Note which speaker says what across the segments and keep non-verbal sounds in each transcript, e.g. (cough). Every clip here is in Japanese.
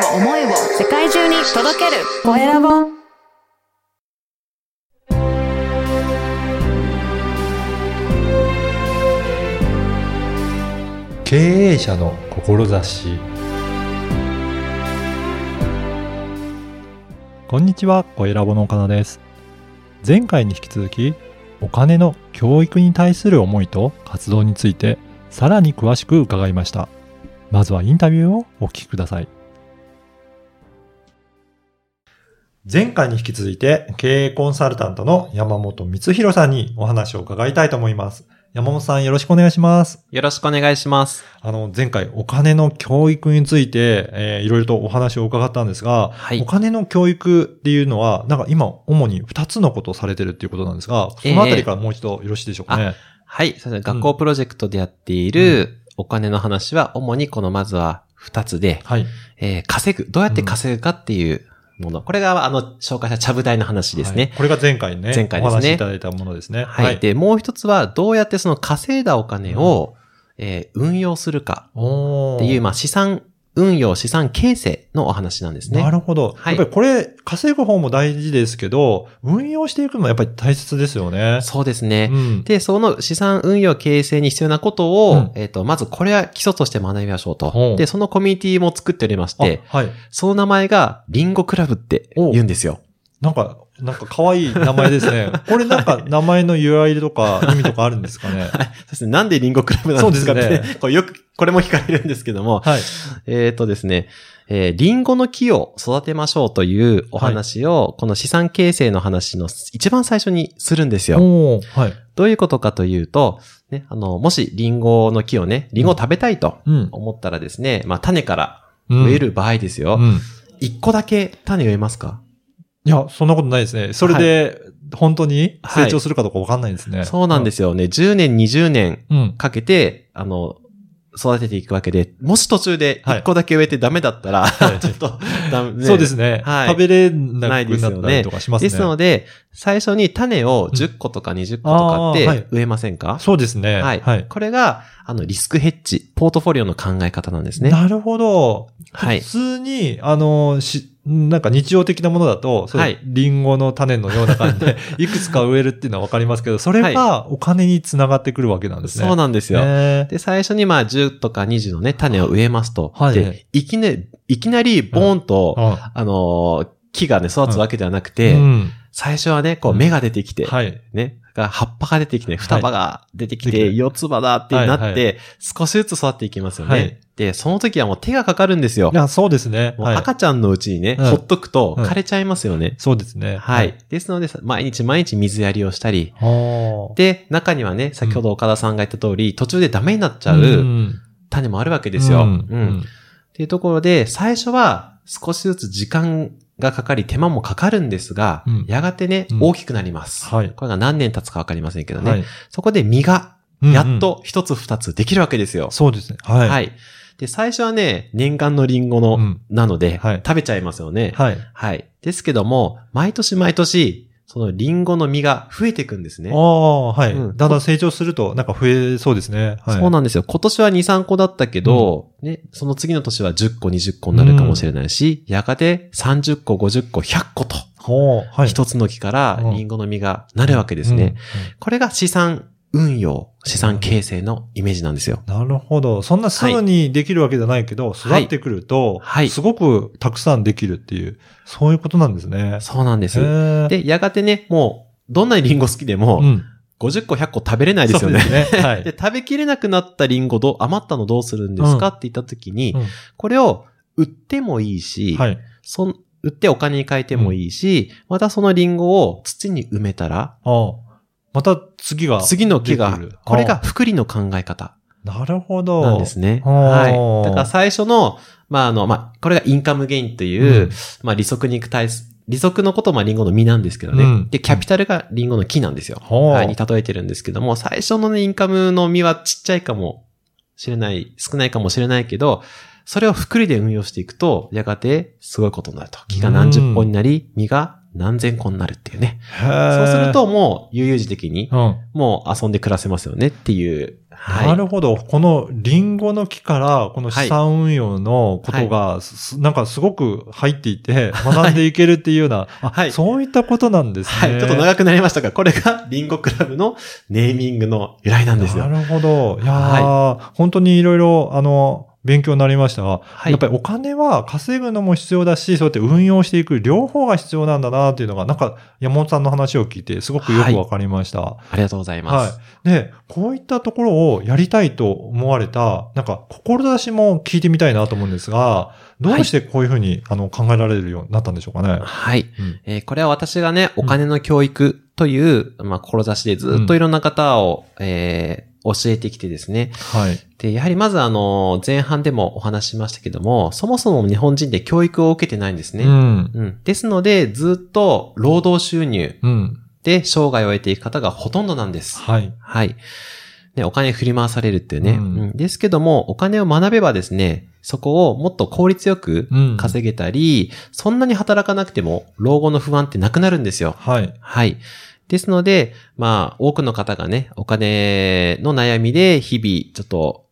Speaker 1: を思いを世界中に届けるコエラボ
Speaker 2: 経営者の志こんにちは、小ラボの岡田です。前回に引き続き、お金の教育に対する思いと活動について、さらに詳しく伺いました。まずはインタビューをお聞きください。前回に引き続いて、経営コンサルタントの山本光弘さんにお話を伺いたいと思います。山本さんよろしくお願いします。
Speaker 3: よろしくお願いします。
Speaker 2: あの、前回お金の教育について、えーいろいろとお話を伺ったんですが、
Speaker 3: はい
Speaker 2: お金の教育っていうのは、なんか今、主に2つのことをされてるっていうことなんですが、そのあたりからもう一度よろしいでしょうかね。
Speaker 3: はい。それで学校プロジェクトでやっているお金の話は、主にこのまずは2つで、
Speaker 2: はい。
Speaker 3: えー稼ぐ、どうやって稼ぐかっていうもの。これが、あの、紹介したちゃぶ台の話ですね。
Speaker 2: はいこれが前回ね、
Speaker 3: 前回ですね
Speaker 2: お話しいただいたものですね。
Speaker 3: はい。で、もう一つは、どうやってその稼いだお金を、えー運用するかっていう、まあ、資産運用、資産形成のお話なんですね。
Speaker 2: なるほど。
Speaker 3: はい
Speaker 2: やっぱりこれ、稼ぐ方も大事ですけど、運用していくのもやっぱり大切ですよね。
Speaker 3: そうですね。
Speaker 2: うん。
Speaker 3: で、その資産運用形成に必要なことを、
Speaker 2: うん
Speaker 3: えっ、と、まずこれは基礎として学びましょう
Speaker 2: ほ
Speaker 3: と。
Speaker 2: う
Speaker 3: で、そのコミュニティも作っておりまして、
Speaker 2: あはい。
Speaker 3: その名前がリンゴクラブって言うんですよ。
Speaker 2: なんか、なんか可愛い名前ですね。(laughs) これなんか名前の由来とか意味とかあるんですかね？
Speaker 3: はい。そうですね。なんでリンゴクラブなんですかって、
Speaker 2: そうです
Speaker 3: これよく、これも聞かれるんですけども、
Speaker 2: はい。
Speaker 3: えっ、とですね、えーリンゴの木を育てましょうというお話を、この資産形成の話の一番最初にするんですよ。
Speaker 2: おーはい。
Speaker 3: どういうことかというと、ね、あの、もしリンゴの木をね、リンゴを食べたいと
Speaker 2: うん。
Speaker 3: 思ったらですね、まあ種から
Speaker 2: うん
Speaker 3: 植える場合ですよ。
Speaker 2: うん。
Speaker 3: 一、個だけ種植えますか？
Speaker 2: いや、そんなことないですね。それで、本当に成長するかどうかわかんないんですね。。
Speaker 3: そうなんですすよね。10年、20年
Speaker 2: うん。
Speaker 3: かけて、あの、育てていくわけで、もし途中で
Speaker 2: はい
Speaker 3: 一個だけ植えてダメだったら、
Speaker 2: はい (laughs)
Speaker 3: ちょっと、ダメね
Speaker 2: そうですね。
Speaker 3: はい
Speaker 2: 食べれなく
Speaker 3: ですよね
Speaker 2: なったりとかしますね。
Speaker 3: ですので、最初に種を10個とか20個とかって植えませんか、
Speaker 2: そうですね。
Speaker 3: はい。
Speaker 2: はい。
Speaker 3: これが、あの、リスクヘッジ、ポートフォリオの考え方なんですね。
Speaker 2: なるほど。
Speaker 3: はい
Speaker 2: 普通に、あの、し、なんか日常的なものだと、そう
Speaker 3: はい
Speaker 2: リンゴの種のような感じで、(laughs) いくつか植えるっていうのはわかりますけど、それがお金につながってくるわけなんですね。
Speaker 3: そうなんですよ。
Speaker 2: ね
Speaker 3: で、最初にまあ10とか20のね、種を植えますと。
Speaker 2: はい
Speaker 3: で、いきなり、いきなりボーンと、
Speaker 2: あ
Speaker 3: あのー木がね、育つわけではなくて、
Speaker 2: うん
Speaker 3: 最初はね、こう
Speaker 2: うん
Speaker 3: 芽が出てきて、
Speaker 2: はい。
Speaker 3: ね、が葉っぱが出てきて、双葉が出てきて、四つ葉だってなって、少しずつ育っていきますよね。
Speaker 2: はい
Speaker 3: で、その時はもう手がかかるんですよ
Speaker 2: い。や、そうですね。
Speaker 3: 赤ちゃんのうちにね、
Speaker 2: うん
Speaker 3: ほっとくと
Speaker 2: うん
Speaker 3: 枯れちゃいますよね。
Speaker 2: そうですね。
Speaker 3: はい。。ですので、毎日毎日水やりをしたり、
Speaker 2: はあ。
Speaker 3: で、中にはね、先ほど岡田さんが言った通り、途中でダメになっちゃ
Speaker 2: う
Speaker 3: うん種もあるわけですよ。
Speaker 2: うん
Speaker 3: うんっていうところで、最初は少しずつ時間がかかり、手間もかかるんですが、
Speaker 2: うん
Speaker 3: やがてね、
Speaker 2: うん
Speaker 3: 大きくなります。
Speaker 2: はい
Speaker 3: これが何年経つかわかりませんけどね。
Speaker 2: はい。
Speaker 3: そこで実が、
Speaker 2: うん
Speaker 3: やっと一つ二つできるわけですよ。
Speaker 2: そうですね。はい。
Speaker 3: はい。で、最初はね、年間のリンゴの、
Speaker 2: うん
Speaker 3: なので、
Speaker 2: はい
Speaker 3: 食べちゃいますよね。
Speaker 2: はい。
Speaker 3: はい。ですけども、毎年毎年、そのリンゴの実が増えていくんですね
Speaker 2: あ。あ、はい。
Speaker 3: うん
Speaker 2: だんだん成長すると、なんか増えそうですね。はい。
Speaker 3: そうなんですよ。今年は2、3個だったけど、ね、その次の年は10個、20個になるかもしれないし、やがて30個、50個、100個と、
Speaker 2: ほう。はい。
Speaker 3: 一つの木から
Speaker 2: うん
Speaker 3: リンゴの実がなるわけですね。これが資産運用、資産形成のイメージなんですよ。
Speaker 2: うん。なるほど。そんなすぐにできるわけじゃないけど、育ってくると、
Speaker 3: はい
Speaker 2: すごくたくさんできるっていう、そういうことなんですね。
Speaker 3: そうなんです。で、やがてね、もう、どんなにリンゴ好きでも、
Speaker 2: うん。
Speaker 3: 50個、100個食べれないですよね。
Speaker 2: そうですね。はい。(laughs)
Speaker 3: で、食べきれなくなったリンゴどう、余ったのどうするんですか、
Speaker 2: うん
Speaker 3: って言った時に、
Speaker 2: うん
Speaker 3: これを売ってもいいし、
Speaker 2: はい。
Speaker 3: そん売ってお金に変えてもいいし、またそのリンゴを土に埋めたら、
Speaker 2: ああ。また次が。
Speaker 3: 次の木がこれが
Speaker 2: あ
Speaker 3: 福利の考え方
Speaker 2: あなるほど。
Speaker 3: なんですね。
Speaker 2: あ
Speaker 3: はい。
Speaker 2: ー
Speaker 3: だから最初の、まあ、あの、まあ、これがインカムゲインという、
Speaker 2: うん
Speaker 3: まあ、利息に対す、利息のことはまあリンゴの実なんですけどね。
Speaker 2: うん
Speaker 3: で、キャピタルがリンゴの木なんですよ。
Speaker 2: ほう
Speaker 3: はい、に例えてるんですけども、最初のね、インカムの実はちっちゃいかもしれない、少ないかもしれないけど、それを福利で運用していくと、やがてすごいことになると。木が何十本になり、実が何千個になるっていうね。そうする、ともう、悠々自適に、
Speaker 2: うん。
Speaker 3: もう遊んで暮らせますよねっていう。はい。
Speaker 2: なるほど。このリンゴの木からこの資産運用のことが、すなんかすごく入っていて、学んでいけるっていうような、あ (laughs)
Speaker 3: はい
Speaker 2: そういったことなんですね。
Speaker 3: はい。ちょっと長くなりましたが、これがリンゴクラブのネーミングの由来なんですよ。
Speaker 2: なるほど。いやー、本当にいろいろ、あの、勉強になりましたが、
Speaker 3: はい
Speaker 2: やっぱりお金は稼ぐのも必要だし、そうやって運用していく両方が必要なんだなっていうのが、なんか山本さんの話を聞いてすごくよくわかりました。
Speaker 3: ありがとうございます。
Speaker 2: はい。で、こういったところをやりたいと思われた、なんか、志も聞いてみたいなと思うんですが、どうしてこういうふうに、あの、考えられるようになったんでしょうかね？
Speaker 3: はい。
Speaker 2: うん
Speaker 3: えーこれは私がね、お金の教育という、まあ、志でずっといろんな方を、えー教えてきてですね。
Speaker 2: はい。
Speaker 3: で、やはりまずあの、前半でもお話ししましたけども、そもそも日本人で教育を受けてないんですね。
Speaker 2: うん。
Speaker 3: うん。ですので、ずっと労働収入
Speaker 2: うん。
Speaker 3: で生涯を得ていく方がほとんどなんです。
Speaker 2: はい。
Speaker 3: はい。ね、お金振り回されるっていうね。
Speaker 2: うん
Speaker 3: うんですけども、お金を学べばですね、そこをもっと効率よく
Speaker 2: うん
Speaker 3: 稼げたり、そんなに働かなくても老後の不安ってなくなるんですよ。
Speaker 2: はい。
Speaker 3: はい。ですので、まあ、多くの方がね、お金の悩みで日々、ちょっと、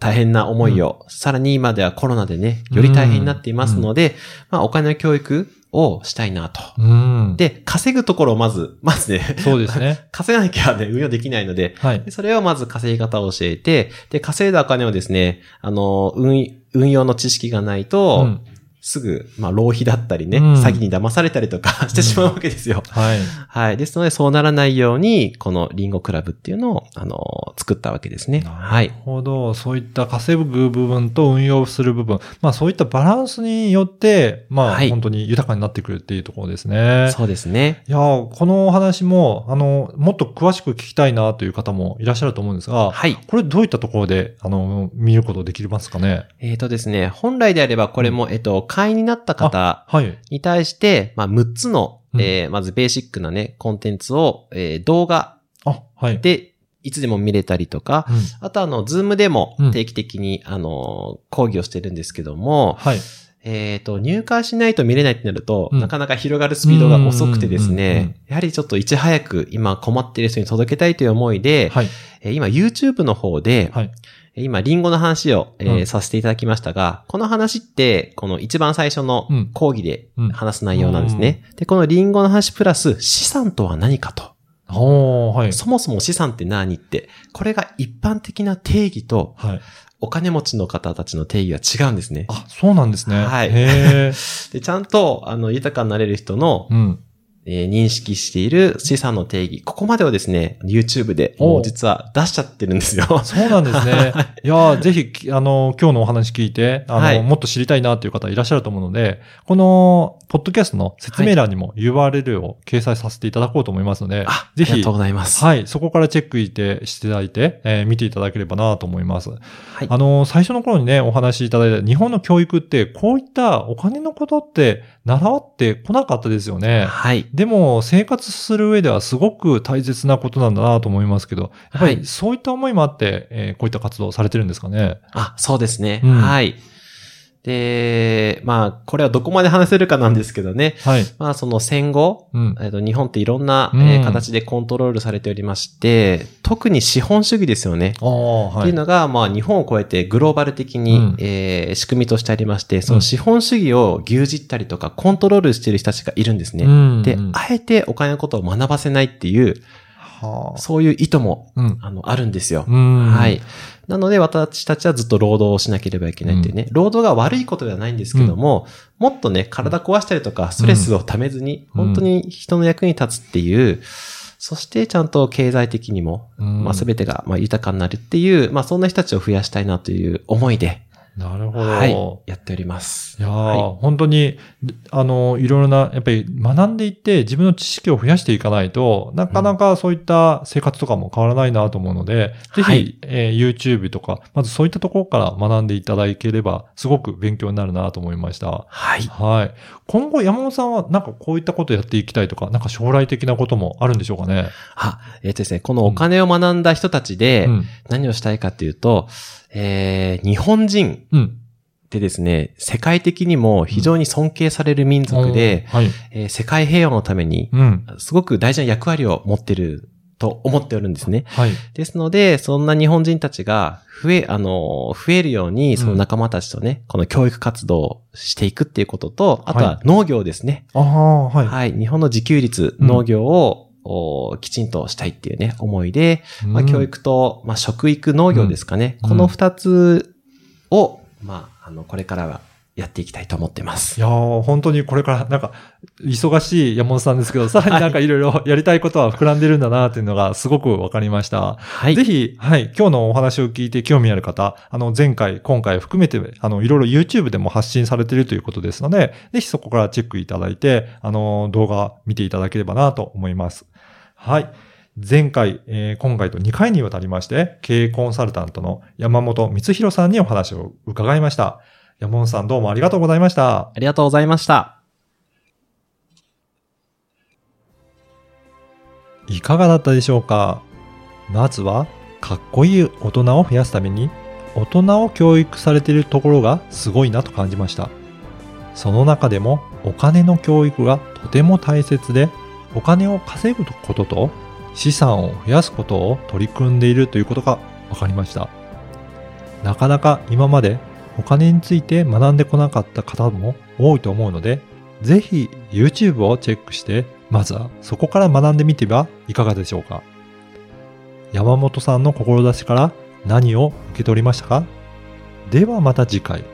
Speaker 3: 大変な思いを、さらに今ではコロナでね、より大変になっていますので、まあ、お金の教育をしたいなと。
Speaker 2: うん。
Speaker 3: で、稼ぐところをまず、(laughs) まずね、
Speaker 2: そうですね。(laughs)
Speaker 3: 稼がなきゃね、運用できないので、
Speaker 2: はい
Speaker 3: で。それをまず稼ぎ方を教えて、で、稼いだお金をですね、あの、運、運用の知識がないと、
Speaker 2: うん
Speaker 3: すぐ、まあ、浪費だったりね、
Speaker 2: うん
Speaker 3: 詐欺に騙されたりとか (laughs) してしまうわけですよ。
Speaker 2: はい。
Speaker 3: はい。ですので、そうならないように、このリンゴクラブっていうのを、あの、作ったわけですね。は
Speaker 2: ないる。ほど。そういった稼ぐ部分と運用する部分。まあそういったバランスによって、まあ、
Speaker 3: はい
Speaker 2: 本当に豊かになってくるっていうところですね。
Speaker 3: そうですね。
Speaker 2: いやーこのお話も、あの、もっと詳しく聞きたいなという方もいらっしゃると思うんですが、
Speaker 3: はい。
Speaker 2: これどういったところで、あの、見ることできますかね？
Speaker 3: えっ、とですね、本来であれば、これも、えっ、と、会員になった方
Speaker 2: はい。
Speaker 3: に対して、まあ、6つの、
Speaker 2: うん
Speaker 3: えーまずベーシックなね、コンテンツを、えー動画。で、いつでも見れたりとか、
Speaker 2: うん
Speaker 3: あとあの、ズームでも
Speaker 2: うん
Speaker 3: 定期的に、あの、講義をしてるんですけども、
Speaker 2: はい。
Speaker 3: えっ、と、入会しないと見れないってなると、
Speaker 2: うん
Speaker 3: なかなか広がるスピードが遅くてです
Speaker 2: うんうんうんうん
Speaker 3: ね、やはりちょっといち早く今困っている人に届けたいという思いで、
Speaker 2: はい。
Speaker 3: えー今 YouTube の方で、
Speaker 2: はい。
Speaker 3: 今リンゴの話を、えー
Speaker 2: うん
Speaker 3: させていただきましたが、この話って、この一番最初の
Speaker 2: うん
Speaker 3: 講義で
Speaker 2: うん
Speaker 3: 話す内容なんですね。で、このリンゴの話プラス資産とは何かと。
Speaker 2: はい。
Speaker 3: そもそも資産って何って、これが一般的な定義と
Speaker 2: はい。
Speaker 3: お金持ちの方たちの定義は違うんですね。
Speaker 2: あ、そうなんですね。
Speaker 3: はい。(laughs) で、ちゃんと、あの、豊かになれる人の、
Speaker 2: うん。
Speaker 3: えー認識している資産の定義、ここまでをですね、YouTube でもう実は出しちゃってるんですよ。
Speaker 2: そうなんですね。(laughs) いやーぜひ、きあの、今日のお話聞いて、あの、
Speaker 3: はい
Speaker 2: もっと知りたいなという方いらっしゃると思うので、この、ポッドキャストの説明欄にも URL を掲載させていただこうと思いますので、
Speaker 3: あ、
Speaker 2: ぜひ
Speaker 3: ありがとうございます。
Speaker 2: はい、そこからチェックしてしていただいて、えー見ていただければなと思います。
Speaker 3: はい
Speaker 2: あの、最初の頃にね、お話しいただいた日本の教育って、こういったお金のことって習ってこなかったですよね。
Speaker 3: はい。
Speaker 2: でも、生活する上ではすごく大切なことなんだなと思いますけど、やっぱ
Speaker 3: はい
Speaker 2: りそういった思いもあって、えーこういった活動をされてるんですかね？
Speaker 3: あ、そうですね。
Speaker 2: うん
Speaker 3: はい。で、まあ、これはどこまで話せるかなんですけどね。
Speaker 2: はい。
Speaker 3: まあ、その戦後、
Speaker 2: うん。
Speaker 3: えっと、日本っていろんな、
Speaker 2: うん
Speaker 3: えー形でコントロールされておりまして、特に資本主義ですよね。
Speaker 2: ああ、はい。
Speaker 3: っていうのが、まあ、日本を超えてグローバル的に、
Speaker 2: うん
Speaker 3: えー仕組みとしてありまして、その資本主義を牛耳ったりとか、コントロールしている人たちがいるんですね。
Speaker 2: うん
Speaker 3: で
Speaker 2: うん、
Speaker 3: あえてお金のことを学ばせないっていう、
Speaker 2: はあ。
Speaker 3: そういう意図も、
Speaker 2: うん。
Speaker 3: あの、あるんですよ。
Speaker 2: うん。
Speaker 3: はい。。なので、私たちはずっと労働をしなければいけないっていうね、労働が悪いことではないんですけども、もっとね、体壊したりとか、ストレスをためずに、
Speaker 2: うん
Speaker 3: 本当に人の役に立つっていう、そしてちゃんと経済的にも、
Speaker 2: うん
Speaker 3: まあ、全てがまあ豊かになるっていう、まあ、そんな人たちを増やしたいなという思いで、
Speaker 2: なるほど。
Speaker 3: はい、やっております。
Speaker 2: いやー、
Speaker 3: は
Speaker 2: 本当に、あの、いろいろな、やっぱり学んでいって自分の知識を増やしていかないと、なかなかそういった生活とかも変わらないなと思うので、ぜひ、
Speaker 3: はい
Speaker 2: えー YouTube とか、まずそういったところから学んでいただければ、すごく勉強になるなと思いました。
Speaker 3: はい。
Speaker 2: はい。今後山本さんはなんかこういったことやっていきたいとか、なんか将来的なこともあるんでしょうかね？
Speaker 3: あ、えっ、とですね、このお金を学んだ人たちで
Speaker 2: うん。
Speaker 3: 何をしたいかっていうと、えー、日本人
Speaker 2: うん。
Speaker 3: ってですね、世界的にも非常に尊敬される民族で、
Speaker 2: はい。
Speaker 3: えー世界平和のために、
Speaker 2: うん。
Speaker 3: すごく大事な役割を持ってると思っておるんですね。
Speaker 2: はい。
Speaker 3: ですので、そんな日本人たちが増え、あの、増えるように、その仲間たちとね、この教育活動をしていくっていうことと、あとは農業ですね。
Speaker 2: ああ、はい。
Speaker 3: はい。日本の自給率、
Speaker 2: うん
Speaker 3: 農業を、おきちんとしたいっていうね、思いで、まあ、
Speaker 2: うん
Speaker 3: 教育と、まあ、食育農業ですかね。
Speaker 2: うん
Speaker 3: この二つを、まあ、あの、これからはやっていきたいと思ってます。
Speaker 2: いやー、本当にこれから、なんか、忙しい山本さんですけど、さらになんかいろいろやりたいことは膨らんでるんだなっていうのがすごくわかりました。
Speaker 3: はい。
Speaker 2: ぜひ、はい、今日のお話を聞いて興味ある方、あの、前回、今回含めて、あの、いろいろ YouTube でも発信されているということですので、ぜひそこからチェックいただいて、あの、動画見ていただければなと思います。はい。前回、えー今回と2回にわたりまして、経営コンサルタントの山本光弘さんにお話を伺いました。山本さんどうもありがとうございました。
Speaker 3: ありがとうございました。
Speaker 2: いかがだったでしょうか？まずは、かっこいい大人を増やすために、大人を教育されているところがすごいなと感じました。その中でも、お金の教育がとても大切で、お金を稼ぐことと資産を増やすことを取り組んでいるということが分かりました。なかなか今までお金について学んでこなかった方も多いと思うので、ぜひ YouTube をチェックして、まずはそこから学んでみてはいかがでしょうか。山本さんの志から何を受け取りましたか？ではまた次回。